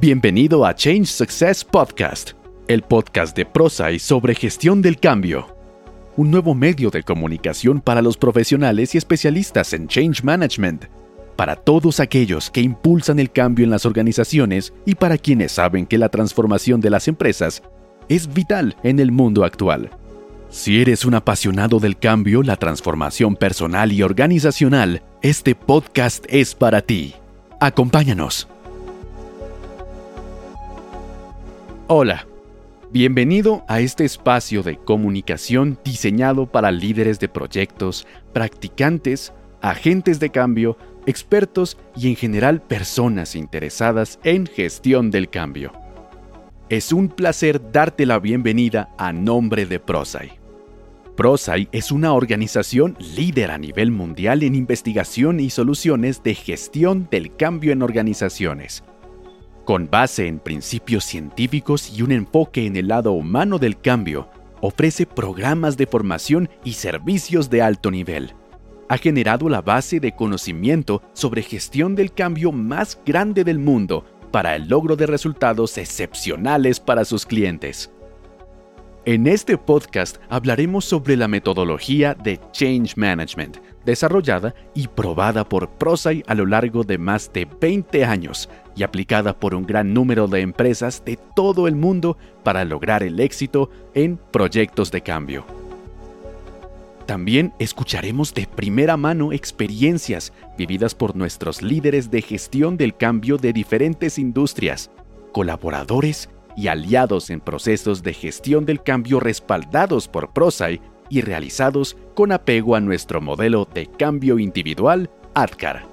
Bienvenido a Change Success Podcast, el podcast de Prosai sobre gestión del cambio. Un nuevo medio de comunicación para los profesionales y especialistas en Change Management, para todos aquellos que impulsan el cambio en las organizaciones y para quienes saben que la transformación de las empresas es vital en el mundo actual. Si eres un apasionado del cambio, la transformación personal y organizacional, este podcast es para ti. Acompáñanos. Hola, bienvenido a este espacio de comunicación diseñado para líderes de proyectos, practicantes, agentes de cambio, expertos y en general personas interesadas en gestión del cambio. Es un placer darte la bienvenida a nombre de Prosai. Prosai es una organización líder a nivel mundial en investigación y soluciones de gestión del cambio en organizaciones con base en principios científicos y un enfoque en el lado humano del cambio, ofrece programas de formación y servicios de alto nivel. Ha generado la base de conocimiento sobre gestión del cambio más grande del mundo para el logro de resultados excepcionales para sus clientes. En este podcast hablaremos sobre la metodología de Change Management, desarrollada y probada por Prosai a lo largo de más de 20 años y aplicada por un gran número de empresas de todo el mundo para lograr el éxito en proyectos de cambio. También escucharemos de primera mano experiencias vividas por nuestros líderes de gestión del cambio de diferentes industrias, colaboradores y aliados en procesos de gestión del cambio respaldados por Prosai y realizados con apego a nuestro modelo de cambio individual ADCAR.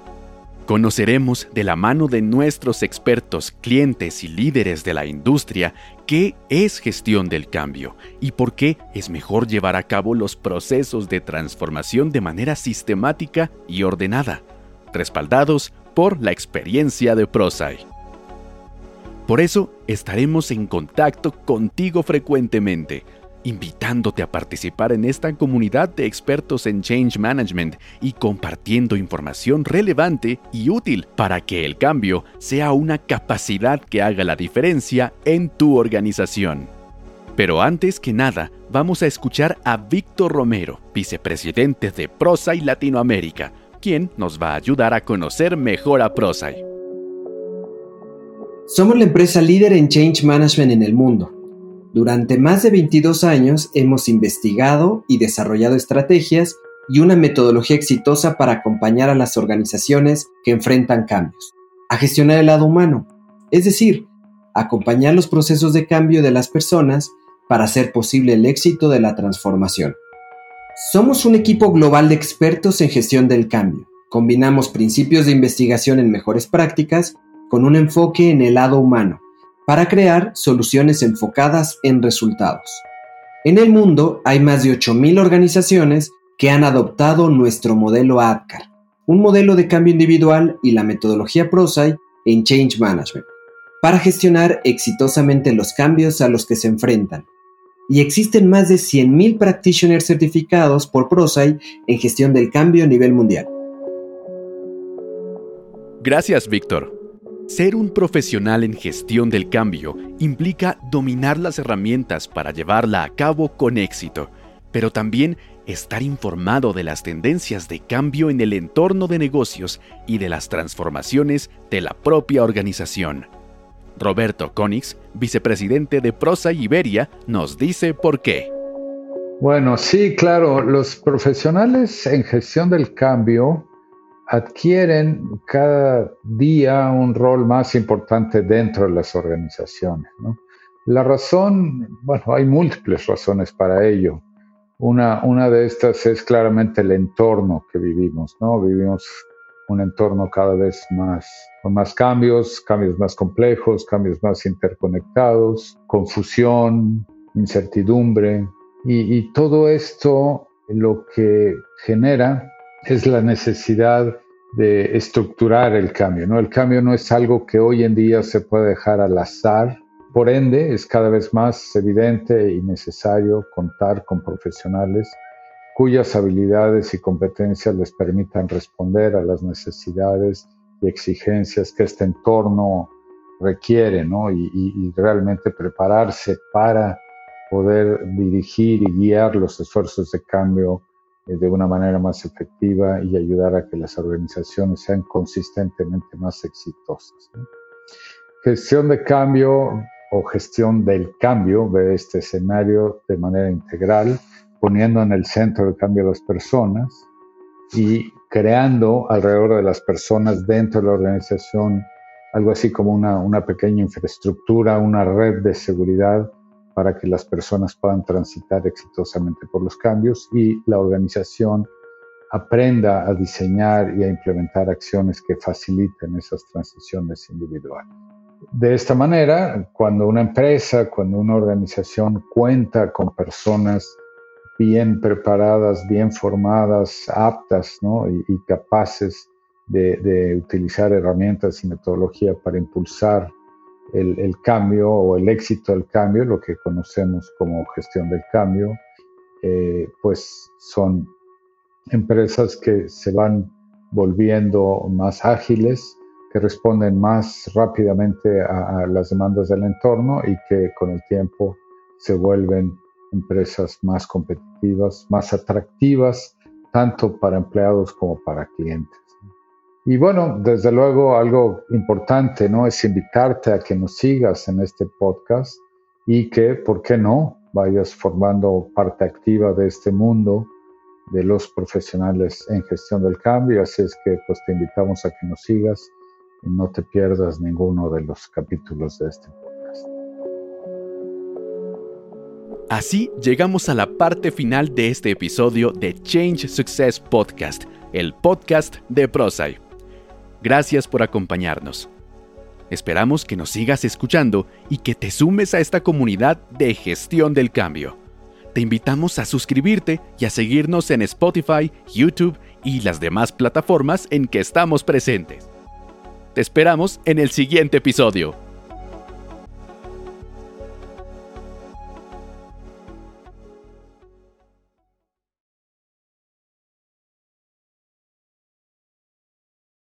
Conoceremos de la mano de nuestros expertos, clientes y líderes de la industria qué es gestión del cambio y por qué es mejor llevar a cabo los procesos de transformación de manera sistemática y ordenada, respaldados por la experiencia de Prosai. Por eso estaremos en contacto contigo frecuentemente, invitándote a participar en esta comunidad de expertos en Change Management y compartiendo información relevante y útil para que el cambio sea una capacidad que haga la diferencia en tu organización. Pero antes que nada, vamos a escuchar a Víctor Romero, vicepresidente de Prosai Latinoamérica, quien nos va a ayudar a conocer mejor a Prosai. Somos la empresa líder en Change Management en el mundo. Durante más de 22 años hemos investigado y desarrollado estrategias y una metodología exitosa para acompañar a las organizaciones que enfrentan cambios, a gestionar el lado humano, es decir, acompañar los procesos de cambio de las personas para hacer posible el éxito de la transformación. Somos un equipo global de expertos en gestión del cambio. Combinamos principios de investigación en mejores prácticas con un enfoque en el lado humano, para crear soluciones enfocadas en resultados. En el mundo hay más de 8.000 organizaciones que han adoptado nuestro modelo APCAR, un modelo de cambio individual y la metodología ProSci en Change Management, para gestionar exitosamente los cambios a los que se enfrentan. Y existen más de 100.000 practitioners certificados por ProSci en gestión del cambio a nivel mundial. Gracias, Víctor. Ser un profesional en gestión del cambio implica dominar las herramientas para llevarla a cabo con éxito, pero también estar informado de las tendencias de cambio en el entorno de negocios y de las transformaciones de la propia organización. Roberto Konix, vicepresidente de Prosa Iberia, nos dice por qué. Bueno, sí, claro, los profesionales en gestión del cambio adquieren cada día un rol más importante dentro de las organizaciones. La razón, bueno, hay múltiples razones para ello. Una, una de estas es claramente el entorno que vivimos, ¿no? Vivimos un entorno cada vez más con más cambios, cambios más complejos, cambios más interconectados, confusión, incertidumbre, y, y todo esto lo que genera es la necesidad de estructurar el cambio. ¿no? El cambio no es algo que hoy en día se puede dejar al azar. Por ende, es cada vez más evidente y necesario contar con profesionales cuyas habilidades y competencias les permitan responder a las necesidades y exigencias que este entorno requiere, ¿no? Y, realmente prepararse para poder dirigir y guiar los esfuerzos de cambio de una manera más efectiva y ayudar a que las organizaciones sean consistentemente más exitosas. Gestión de cambio o gestión del cambio ve este escenario de manera integral, poniendo en el centro el cambio a las personas y creando alrededor de las personas dentro de la organización algo así como una, una pequeña infraestructura, una red de seguridad para que las personas puedan transitar exitosamente por los cambios y la organización aprenda a diseñar y a implementar acciones que faciliten esas transiciones individuales. De esta manera, cuando una empresa, cuando una organización cuenta con personas bien preparadas, bien formadas, aptas y, capaces de, utilizar herramientas y metodología para impulsar el, cambio o el éxito del cambio, lo que conocemos como gestión del cambio, eh, pues son empresas que se van volviendo más ágiles, que responden más rápidamente a, a, las demandas del entorno y que con el tiempo se vuelven empresas más competitivas, más atractivas, tanto para empleados como para clientes. Y bueno, desde luego algo importante, ¿no? Es invitarte a que nos sigas en este podcast y que, ¿por qué no?, vayas formando parte activa de este mundo de los profesionales en gestión del cambio. Así es que, pues, te invitamos a que nos sigas y no te pierdas ninguno de los capítulos de este podcast. Así llegamos a la parte final de este episodio de Change Success Podcast, el podcast de ProSci. Gracias por acompañarnos. Esperamos que nos sigas escuchando y que te sumes a esta comunidad de gestión del cambio. Te invitamos a suscribirte y a seguirnos en Spotify, YouTube y las demás plataformas en que estamos presentes. Te esperamos en el siguiente episodio.